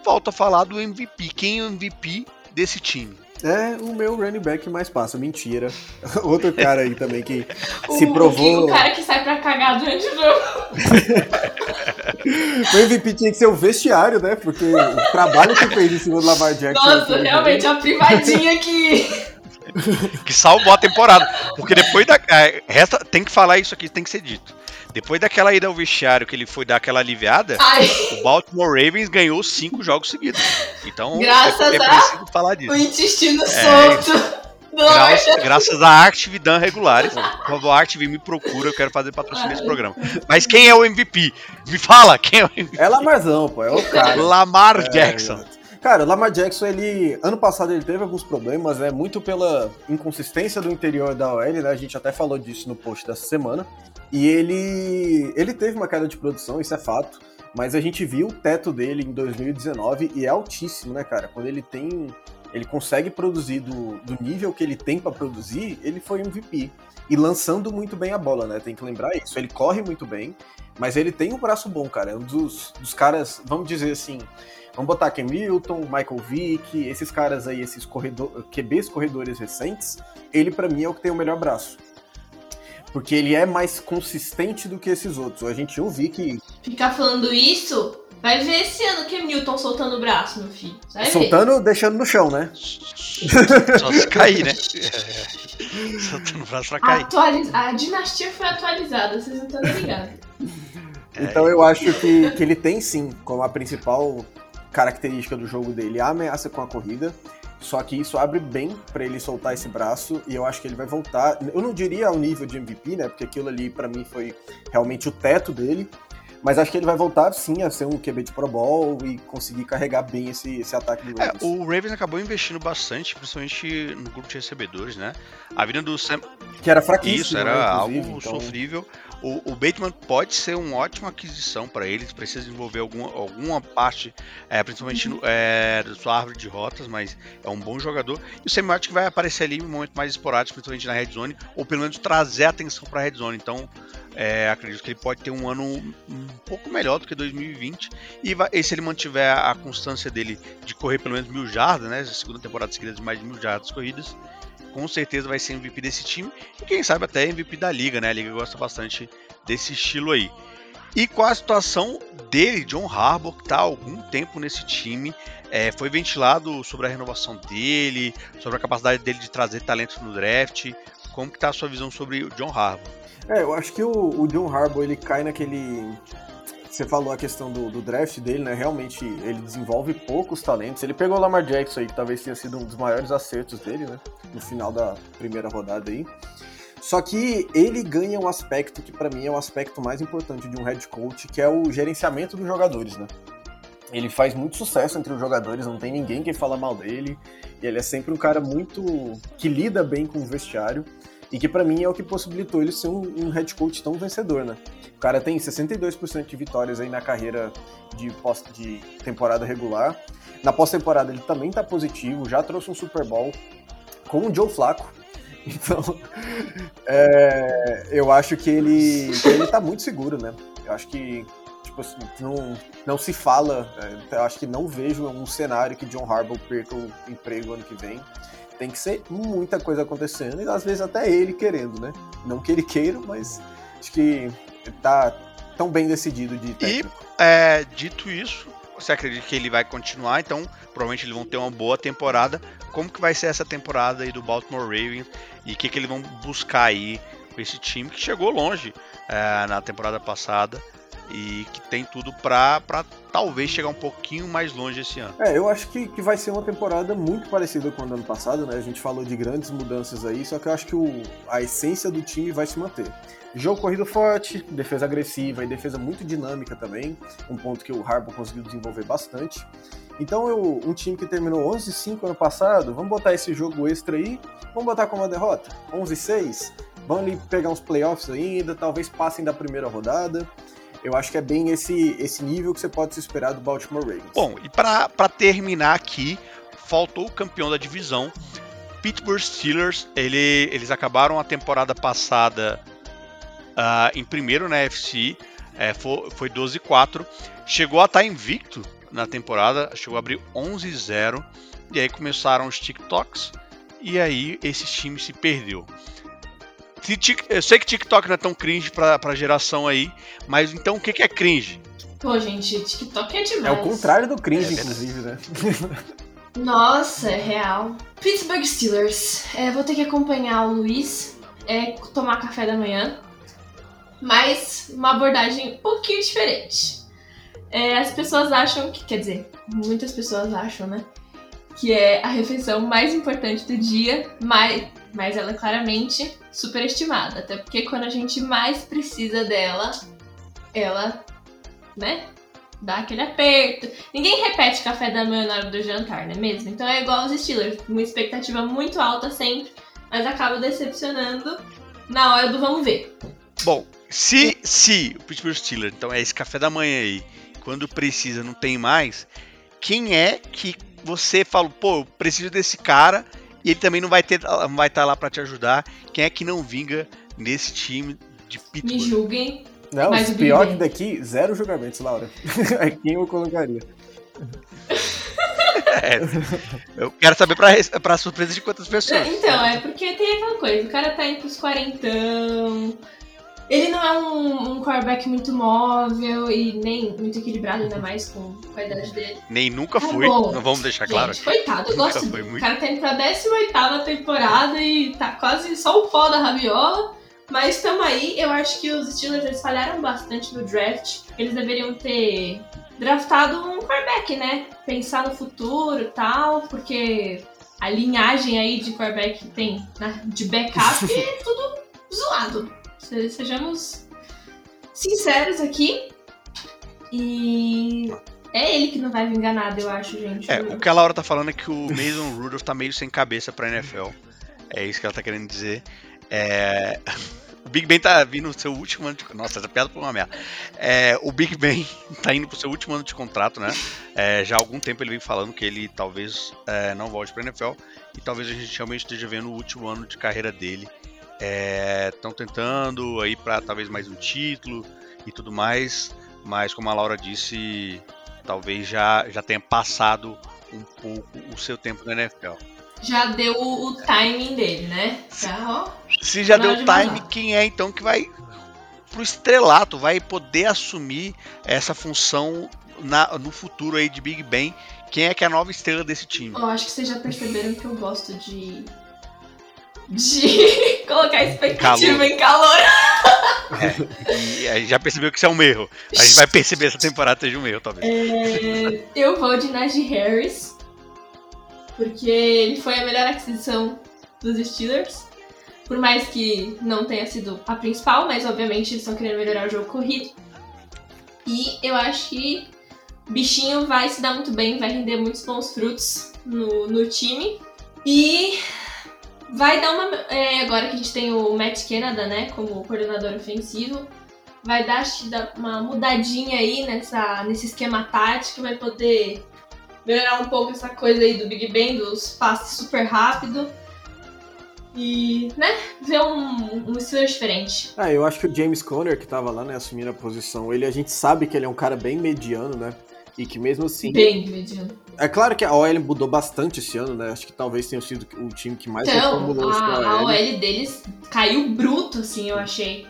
volta a falar do MVP. Quem é o MVP desse time? É o meu running back mais passa, mentira. Outro cara aí também que se provou. O cara que sai pra cagar durante o jogo. O MVP tinha que ser o vestiário, né? Porque o trabalho que fez em cima do Lamar Jackson. Nossa, realmente, a privadinha que. Que salvou a temporada. Porque depois da. é, Resta, tem que falar isso aqui, tem que ser dito. Depois daquela ida ao vestiário que ele foi dar aquela aliviada, Ai, o Baltimore Ravens ganhou cinco jogos seguidos. Então Graças é, é a- preciso falar o disso. intestino É, solto. Graças, graças a Active Dan regulares. Por favor, Active me procura, eu quero fazer patrocínio nesse programa. Mas quem é o MVP? Me fala, quem é o MVP? É Lamarzão, pô, é o cara. Lamar É, Jackson. exato. Cara, o Lamar Jackson, ele. Ano passado ele teve alguns problemas, né? Muito pela inconsistência do interior da OL, né? A gente até falou disso no post dessa semana. E ele. Ele teve uma queda de produção, isso é fato. Mas a gente viu o teto dele em 2019 e é altíssimo, né, cara? Quando ele tem. Ele consegue produzir do, do nível que ele tem pra produzir, ele foi MVP. E lançando muito bem a bola, né? Tem que lembrar isso. Ele corre muito bem, mas ele tem um braço bom, cara. É um dos, dos caras, vamos dizer assim, Vamos botar Ken Milton, Michael Vick, esses caras aí, esses corredor, QBs corredores recentes, ele pra mim é o que tem o melhor braço. Porque ele é mais consistente do que esses outros. A gente viu o Vick Ficar falando isso, vai ver esse ano que é Milton soltando o braço, meu filho. Vai ver. soltando, deixando no chão, né? Só se cair, né? É. Soltando o braço pra cair. Atualiz... A dinastia foi atualizada, vocês não estão ligados. Então eu acho que, que ele tem sim, como a principal característica do jogo dele, a ameaça com a corrida. Só que isso abre bem pra ele soltar esse braço e eu acho que ele vai voltar. Eu não diria ao nível de MVP, né? Porque aquilo ali pra mim foi realmente o teto dele. Mas acho que ele vai voltar sim a ser um QB de Pro Bowl e conseguir carregar bem esse, esse ataque do É, Ravens. o Ravens acabou investindo bastante, principalmente no grupo de recebedores, né? A vida do Sam Que era fraquíssimo. Isso, era né, algo então- sofrível. O, o Bateman pode ser uma ótima aquisição para eles, precisa desenvolver alguma, alguma parte, é, principalmente no, é, da sua árvore de rotas, mas é um bom jogador. E o Semiótico vai aparecer ali em um momento mais esporádico, principalmente na red zone, ou pelo menos trazer atenção para a red zone. Então, é, acredito que ele pode ter um ano um pouco melhor do que 2020. E, vai- e se ele mantiver a constância dele de correr pelo menos mil jardas, né? Segunda temporada seguida de mais de mil jardas corridas, com certeza vai ser MVP desse time e quem sabe até MVP da liga, né? A liga gosta bastante desse estilo aí. E qual a situação dele, John Harbaugh, que está há algum tempo nesse time? É, foi ventilado sobre a renovação dele, sobre a capacidade dele de trazer talentos no draft. Como que tá a sua visão sobre o John Harbaugh? É, eu acho que o, o John Harbaugh ele cai naquele. Você falou a questão do, do draft dele, né? Realmente ele desenvolve poucos talentos. Ele pegou o Lamar Jackson aí, que talvez tenha sido um dos maiores acertos dele, né? No final da primeira rodada aí. Só que ele ganha um aspecto que pra mim é o aspecto mais importante de um head coach, que é o gerenciamento dos jogadores, né? Ele faz muito sucesso entre os jogadores, não tem ninguém que fala mal dele. Ele é sempre um cara muito que lida bem com o vestiário e que pra mim é o que possibilitou ele ser um, um head coach tão vencedor, né? O cara tem 62% de vitórias aí na carreira de, pós, de temporada regular. Na pós-temporada ele também tá positivo, já trouxe um Super Bowl com o Joe Flacco. Então, é, eu acho que ele, que ele tá muito seguro, né? Eu acho que tipo assim, não, não se fala, é, eu acho que não vejo um cenário que John Harbaugh perca o emprego ano que vem. Tem que ser muita coisa acontecendo e às vezes até ele querendo, né? Não que ele queira, mas acho que tá tão bem decidido de técnico. É, dito isso, você acredita que ele vai continuar? Então, provavelmente eles vão ter uma boa temporada. Como que vai ser essa temporada aí do Baltimore Ravens e o que, que eles vão buscar aí com esse time que chegou longe é, na temporada passada e que tem tudo pra talvez chegar um pouquinho mais longe esse ano. É, eu acho que, que vai ser uma temporada muito parecida com a do ano passado, né? A gente falou de grandes mudanças aí, só que eu acho que o, a essência do time vai se manter. Jogo corrido forte, defesa agressiva e defesa muito dinâmica também, um ponto que o Harbaugh conseguiu desenvolver bastante. Então, eu, um time que terminou 11-5 ano passado, vamos botar esse jogo extra aí, vamos botar como uma derrota? 11-6? Vão ali pegar uns playoffs ainda, talvez passem da primeira rodada. Eu acho que é bem esse, esse nível que você pode se esperar do Baltimore Ravens. Bom, e para terminar aqui, faltou o campeão da divisão, Pittsburgh Steelers. Ele, eles acabaram a temporada passada uh, em primeiro na FC, é, foi, foi 12-4. Chegou a estar invicto na temporada, chegou a abrir 11-0. E aí começaram os TikToks. E aí esse time se perdeu. Eu sei que TikTok não é tão cringe pra, pra geração aí, mas então o que, que é cringe? Pô, gente, TikTok é É demais. o contrário do cringe, É verdade. inclusive, né? Nossa, é real. Pittsburgh Steelers. É, vou ter que acompanhar o Luiz, é, tomar café da manhã, mas uma abordagem um pouquinho diferente. É, as pessoas acham que, quer dizer, muitas pessoas acham, né? Que é a refeição mais importante do dia, mas, mas ela é claramente superestimada. Até porque quando a gente mais precisa dela, ela, né? Dá aquele aperto. Ninguém repete café da manhã na hora do jantar, não é mesmo? Então é igual os Steelers, uma expectativa muito alta sempre, mas acaba decepcionando na hora do vamos ver. Bom, se, se o Pittsburgh Steelers, então é esse café da manhã aí, quando precisa não tem mais, quem é que você fala, pô, eu preciso desse cara e ele também não vai ter, não vai estar lá pra te ajudar? Quem é que não vinga nesse time de Me Pittsburgh? julguem. Não, Mas o pior que daqui, zero julgamentos, Laura. é quem eu colocaria. É, eu quero saber pra, pra surpresa de quantas pessoas. Então, é porque tem aquela coisa, o cara tá indo pros quarentão. Ele não é um, um quarterback muito móvel e nem muito equilibrado, ainda mais com, com a idade dele. Nem nunca Tá fui, bom. não vamos deixar claro. Gente, coitado, eu Nunca gosto foi dele. muito. O cara tá indo pra 18 temporada e tá quase só o pó da rabiola. Mas tamo aí, eu acho que os Steelers eles falharam bastante no draft. Eles deveriam ter draftado um quarterback, né? Pensar no futuro e tal, porque a linhagem aí de quarterback que tem né, de backup é tudo zoado. Se- Sejamos sinceros aqui. E é ele que não vai vingar nada, eu acho, gente. É, o que a Laura tá falando é que o Mason Rudolph tá meio sem cabeça pra NFL. É isso que ela tá querendo dizer. É, O Big Ben tá vindo no seu último ano de. Nossa, essa piada foi uma merda. É, o Big Ben tá indo pro seu último ano de contrato, né? É, já há algum tempo ele vem falando que ele talvez é, não volte pra NFL. E talvez a gente realmente esteja vendo o último ano de carreira dele. Estão tentando aí pra talvez mais um título e tudo mais. Mas como a Laura disse, talvez já, já tenha passado um pouco o seu tempo na NFL. Já deu o, o timing dele, né? Já, ó. Se já deu de time, mandar. quem é então que vai pro estrelato, vai poder assumir essa função na- no futuro aí de Big Ben? Quem é que é a nova estrela desse time? Eu acho que vocês já perceberam que eu gosto de. De colocar expectativa Calor. em calor. E a gente já percebeu que isso é um erro. A gente vai perceber essa temporada seja um erro, talvez. É, eu vou de Najee Harris. Porque ele foi a melhor aquisição dos Steelers. Por mais que não tenha sido a principal, mas obviamente eles estão querendo melhorar o jogo corrido. E eu acho que bichinho vai se dar muito bem, vai render muitos bons frutos no, no time. E vai dar uma. é, agora que a gente tem o Matt Canada, né, como coordenador ofensivo, vai dar uma mudadinha aí nessa, nesse esquema tático, vai poder melhorar um pouco essa coisa aí do Big Ben, dos passes super rápido. E, né, ver um, um Steelers diferente. Ah, eu acho que o James Conner, que tava lá, né, assumindo a posição, ele a gente sabe que ele é um cara bem mediano, né? E que mesmo assim. Bem mediano. É claro que a OL mudou bastante esse ano, né? Acho que talvez tenha sido o time que mais Então, reformulou sua a, a OL deles caiu bruto, assim, eu achei.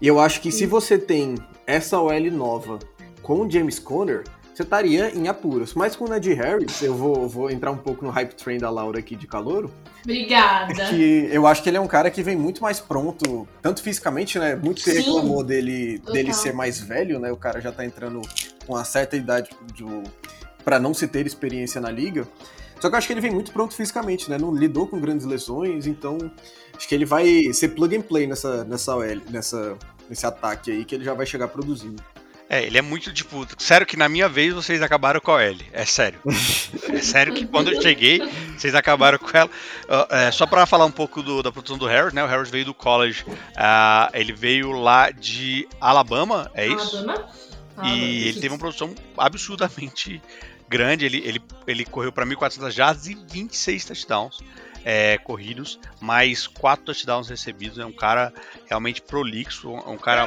E eu acho que se você tem essa OL nova com o James Conner, você estaria em apuros. Mas com o Najee Harris, eu vou, vou entrar um pouco no hype train da Laura aqui de calouro, Obrigada. que eu acho que ele é um cara que vem muito mais pronto, tanto fisicamente, né? Muito se reclamou dele, Total. dele ser mais velho, né? O cara já tá entrando com uma certa idade do, para não se ter experiência na liga. Só que eu acho que ele vem muito pronto fisicamente, né? Não lidou com grandes lesões, então acho que ele vai ser plug and play nessa, nessa nessa, nesse ataque aí, que ele já vai chegar produzindo. É, ele é muito tipo. Sério que na minha vez vocês acabaram com a L. É sério. É sério que quando eu cheguei, vocês acabaram com ela. Ó, é, só pra falar um pouco do- da produção do Harris, né? O Harris veio do college. ah, ele veio lá de Alabama, é isso? Alabama? Alabama, E ele teve uma produção absurdamente grande. Ele, ele, ele correu para 1.400 jardas e 26 touchdowns é, corridos, mais 4 touchdowns recebidos. É um cara realmente prolixo, é um cara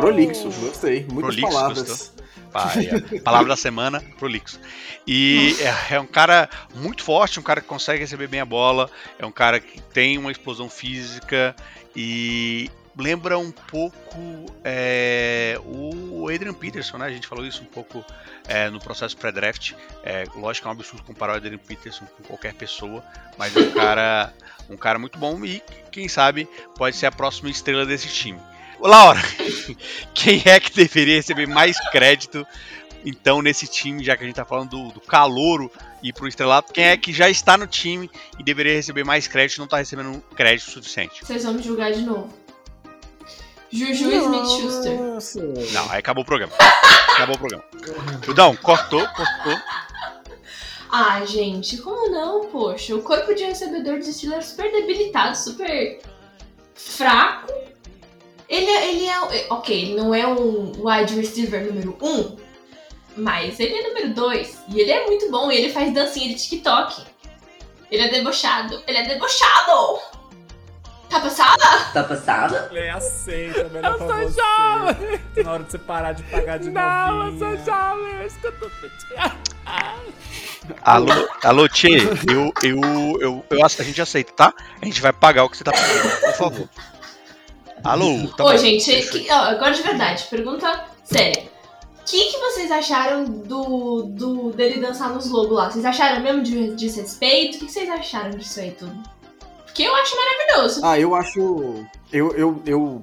Prolixo, gostei. Muitas Prolixo, palavras. gostou? é a palavra da semana, prolixo. E é, é um cara muito forte, um cara que consegue receber bem a bola, é um cara que tem uma explosão física e lembra um pouco é, o Adrian Peterson, né? A gente falou isso um pouco é, no processo pré-draft. É, lógico que é um absurdo comparar o Adrian Peterson com qualquer pessoa, mas é um cara, um cara muito bom e, quem sabe, pode ser a próxima estrela desse time. Laura, quem é que deveria receber mais crédito então nesse time, já que a gente tá falando do, do calouro e pro estrelato, quem é que já está no time e deveria receber mais crédito e não tá recebendo crédito suficiente? Vocês vão me julgar de novo. Juju Smith-Schuster. Não, aí acabou o programa. acabou o programa. Judão, cortou, cortou. Ah, gente, como não, poxa? O corpo de recebedor dos Steelers é super debilitado, super fraco. Ele é, ele é. Ok, ele não é um wide receiver número 1, um, mas ele é número 2. E ele é muito bom, e ele faz dancinha de TikTok. Ele é debochado. Ele é debochado! Tá passada? Tá passada? Ele aceita, melhor Eu pra sou você. jovem. Na hora de você parar de pagar de Não, eu novinha. sou jovem, eu escuto. Alô, alô, Tchê, eu, eu, eu, eu, acho- a gente aceita, tá? A gente vai pagar o que você tá pagando, por favor. Alô, tá Ô, gente, que- ó, agora de verdade, pergunta séria. O que, que vocês acharam do, do dele dançar nos logos lá? Vocês acharam mesmo de desrespeito? O que, que vocês acharam disso aí tudo? Porque eu acho maravilhoso. Ah, eu acho. Eu. eu, eu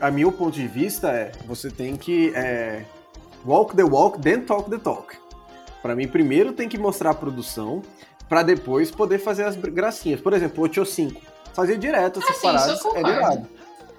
a, a meu ponto de vista é: você tem que. é, walk the walk, then talk the talk. Pra mim, primeiro tem que mostrar a produção, pra depois poder fazer as gracinhas. Por exemplo, o Ocho 5. Fazia direto essas Ah, sim, paradas, era irado.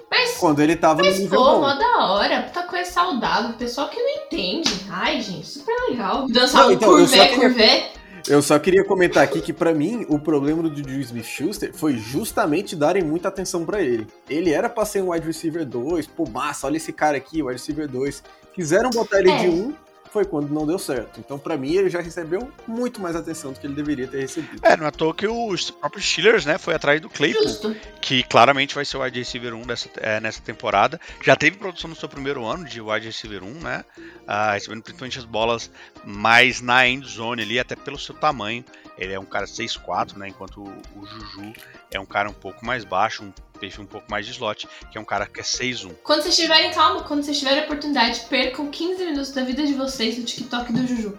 Mas, Quando ele tava no mas nível pô, bom. mó da hora, puta coisa saudável, pessoal que não entende. Ai, gente, super legal. Dançar Não, um então, eu só curvé, queria- curvé. Eu só queria comentar aqui que, pra mim, o problema do Juju Smith-Schuster foi justamente darem muita atenção pra ele. Ele era pra ser um wide receiver 2, pô, massa, olha esse cara aqui, wide receiver 2. Quiseram botar ele É. de 1, foi quando não deu certo. Então, pra mim, ele já recebeu muito mais atenção do que ele deveria ter recebido. É, não é à toa que os próprios Steelers, né, foi atrás do Claypool, Justo. que claramente vai ser o wide receiver 1 dessa, é, nessa temporada. Já teve produção no seu primeiro ano de wide receiver 1, né, ah, recebendo principalmente as bolas mais na end zone ali, até pelo seu tamanho. Ele é um cara 6'4", né, enquanto o, o Juju é um cara um pouco mais baixo, um perfil um pouco mais de slot, que é um cara que é 6'1". Quando vocês tiverem calma, quando vocês tiverem a oportunidade, percam 15 minutos da vida de vocês no TikTok do Juju.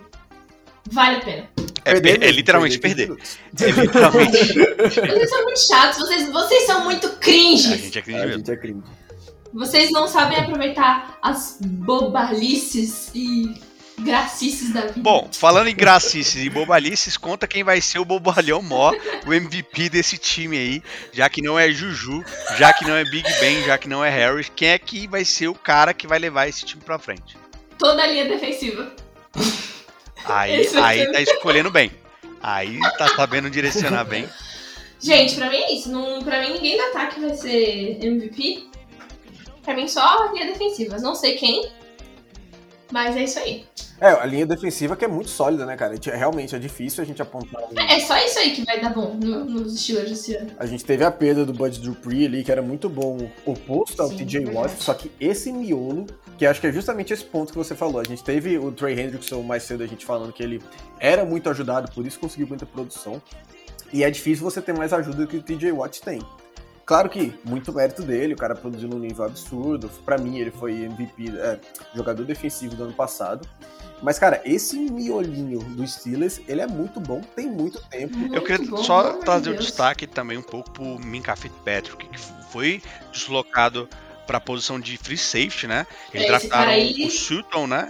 Vale a pena. É, Perder per- é mesmo, literalmente perder perder. 15 É literalmente. Vocês são muito chatos, vocês, vocês são muito a cringes. gente é cringe A mesmo. gente é crime. Vocês não sabem aproveitar as bobalices e gracices da vida. Bom, falando em gracices e bobalices, conta quem vai ser o bobalhão mó, o MVP desse time aí, já que não é Juju, já que não é Big Ben, já que não é Harris, quem é que vai ser o cara que vai levar esse time pra frente? Toda a linha defensiva. Aí, Esse aí tá escolhendo bem. Aí tá sabendo direcionar bem. Gente, pra mim é isso. Não, pra mim ninguém do ataque vai ser MVP. Pra mim só a linha defensiva. Não sei quem. Mas é isso aí. É, a linha defensiva que é muito sólida, né, cara? Gente- Realmente é difícil a gente apontar. um- É só isso aí que vai dar bom no- nos Steelers esse ano. A gente teve a perda do Bud Dupree ali, que era muito bom, oposto ao Sim, TJ Watt, só que esse miolo, que acho que é justamente esse ponto que você falou. A gente teve o Trey Hendrickson mais cedo, a gente falando que ele era muito ajudado, por isso conseguiu muita produção. E é difícil você ter mais ajuda do que o TJ Watt tem. Claro que muito mérito dele, o cara produziu num nível absurdo. Pra mim, ele foi MVP, é, jogador defensivo do ano passado. Mas, cara, esse miolinho do Steelers, ele é muito bom, tem muito tempo. Eu Muito queria bom, só trazer o Deus. destaque também um pouco pro Minka Fitzpatrick, que foi deslocado pra posição de free safety, né? Eles É, draftaram aí- o Sutton, né?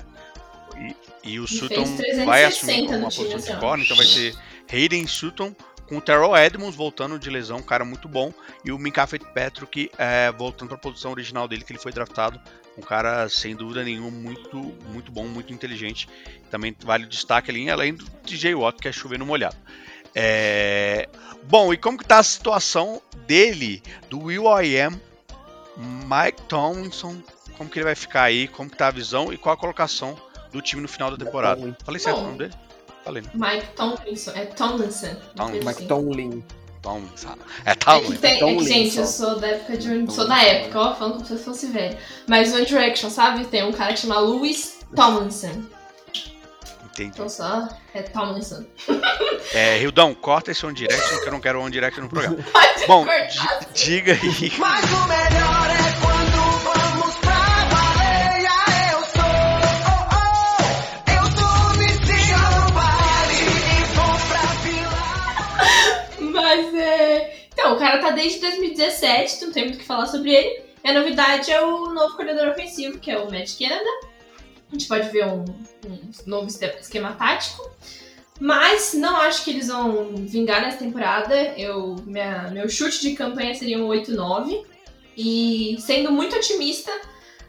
E, e o E Sutton fez 360 vai assumir uma posição assim, de corner, então vai ser Hayden Sutton com o Terrell Edmonds voltando de lesão, um cara muito bom, e o Minka Fitzpatrick é, voltando para a posição original dele, que ele foi draftado, um cara sem dúvida nenhuma muito, muito bom, muito inteligente. Também vale o destaque ali, além do DJ Watt, que é chover no molhado. É, Bom, e como que tá a situação dele, do Will I Am, Mike Tomlinson, como que ele vai ficar aí, como que tá a visão e qual a colocação do time no final da temporada? Falei certo o nome dele? Falei, né? Mike Tomlinson. É Tomlinson. Tomlin- Assim. Mike Tomlin. Tomlinson. É É Tomlin. tem, é que, Tomlin gente, só. eu sou da época de. Sou da época, ó, falando como se eu fosse velho. Mas One Direction, sabe? Tem um cara que chama Louis Tomlinson. Entendi. Então só é Tomlinson. É, Rildão, corta esse on direct, que eu não quero on direct no programa. Pode Bom, cortar. diga aí. Mas o melhor Então, o cara tá desde 2017, não tem muito o que falar sobre ele. E a novidade é o novo coordenador ofensivo, que é o Matt Canada. A gente pode ver um, um novo esquema tático. Mas não acho que eles vão vingar nessa temporada. Eu, minha- meu chute de campanha seria um 8-9. E sendo muito otimista,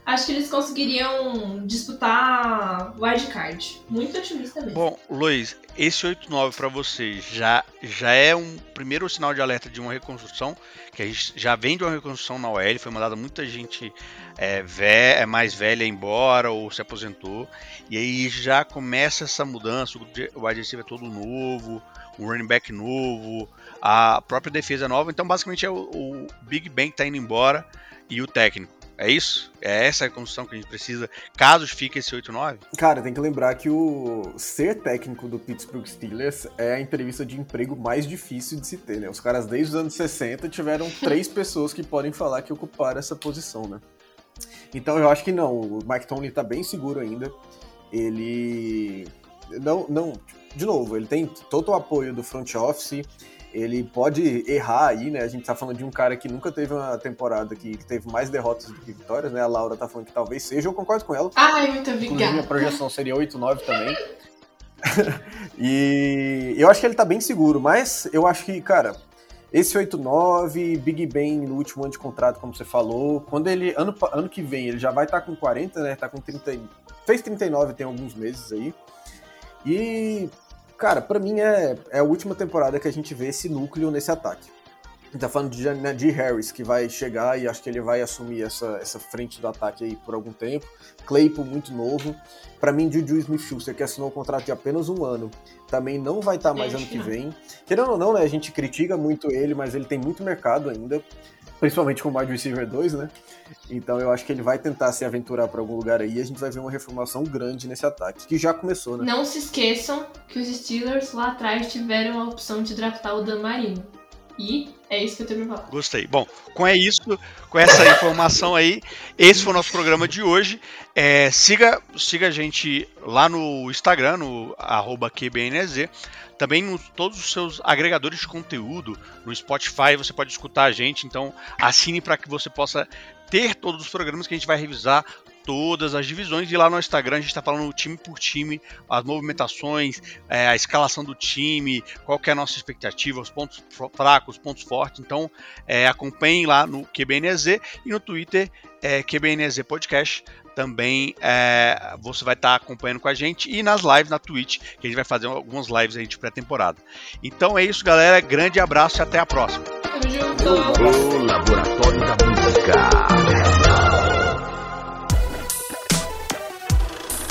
acho que eles conseguiriam disputar wildcard. Muito otimista mesmo. Bom, Luiz, esse 8-9 pra você já, já é um primeiro sinal de alerta de uma reconstrução, que a gente já vem de uma reconstrução na OL, foi mandada muita gente é, vé- é mais velha embora ou se aposentou, e aí já começa essa mudança, o o wide receiver é todo novo, um running back novo, a própria defesa nova, então basicamente é o, o Big Bang tá indo embora e o técnico. É isso? É essa a reconstrução que a gente precisa, caso fique esse 8-9? Cara, tem que lembrar que o ser técnico do Pittsburgh Steelers é a entrevista de emprego mais difícil de se ter, né? Os caras desde os anos 60 tiveram três pessoas que podem falar que ocuparam essa posição, né? Então eu acho que não, o Mike Tony tá bem seguro ainda. Ele não, não, de novo, ele tem todo o apoio do front office. Ele pode errar aí, né? A gente tá falando de um cara que nunca teve uma temporada que teve mais derrotas do que vitórias, né? A Laura tá falando que talvez seja, eu concordo com ela. Ai, muito Inclusive, obrigada. a projeção seria 8-9 também. e eu acho que ele tá bem seguro, mas eu acho que, cara, esse 8-9, Big Ben no último ano de contrato, como você falou, quando ele, ano, ano que vem, ele já vai estar com 40, né? Tá com 30, e- fez 39 tem alguns meses aí. E, cara, pra mim é, é a última temporada que a gente vê esse núcleo nesse ataque. A gente tá falando de Najee Harris, que vai chegar e acho que ele vai assumir essa, essa frente do ataque aí por algum tempo. Claypool, muito novo. Pra mim, Juju Smith-Schuster, que assinou um contrato de apenas um ano, também não vai estar mais Acho ano que vem. Querendo ou não, né, a gente critica muito ele, mas ele tem muito mercado ainda, principalmente com o wide receiver 2, né? Então eu acho que ele vai tentar se aventurar pra algum lugar aí e a gente vai ver uma reformação grande nesse ataque, que já começou, né? Não se esqueçam que os Steelers lá atrás tiveram a opção de draftar o Dan Marino. E é isso que eu tenho pra falar. Gostei. Bom, com é isso, com essa informação aí, esse foi o nosso programa de hoje. É, siga, siga a gente lá no Instagram, no arroba QBNZ. Também em todos os seus agregadores de conteúdo, no Spotify você pode escutar a gente, então assine para que você possa ter todos os programas que a gente vai revisar todas as divisões. E lá no Instagram a gente está falando time por time, as movimentações, é, a escalação do time, qual que é a nossa expectativa, os pontos fracos, os pontos fortes. Então é, acompanhem lá no QBNZ e no Twitter é, QBNZ Podcast. Também é, você vai estar acompanhando com a gente e nas lives na Twitch, que a gente vai fazer algumas lives aí de pré-temporada. Então é isso, galera. Grande abraço e até a próxima. Tamo junto! O Laboratório da Música.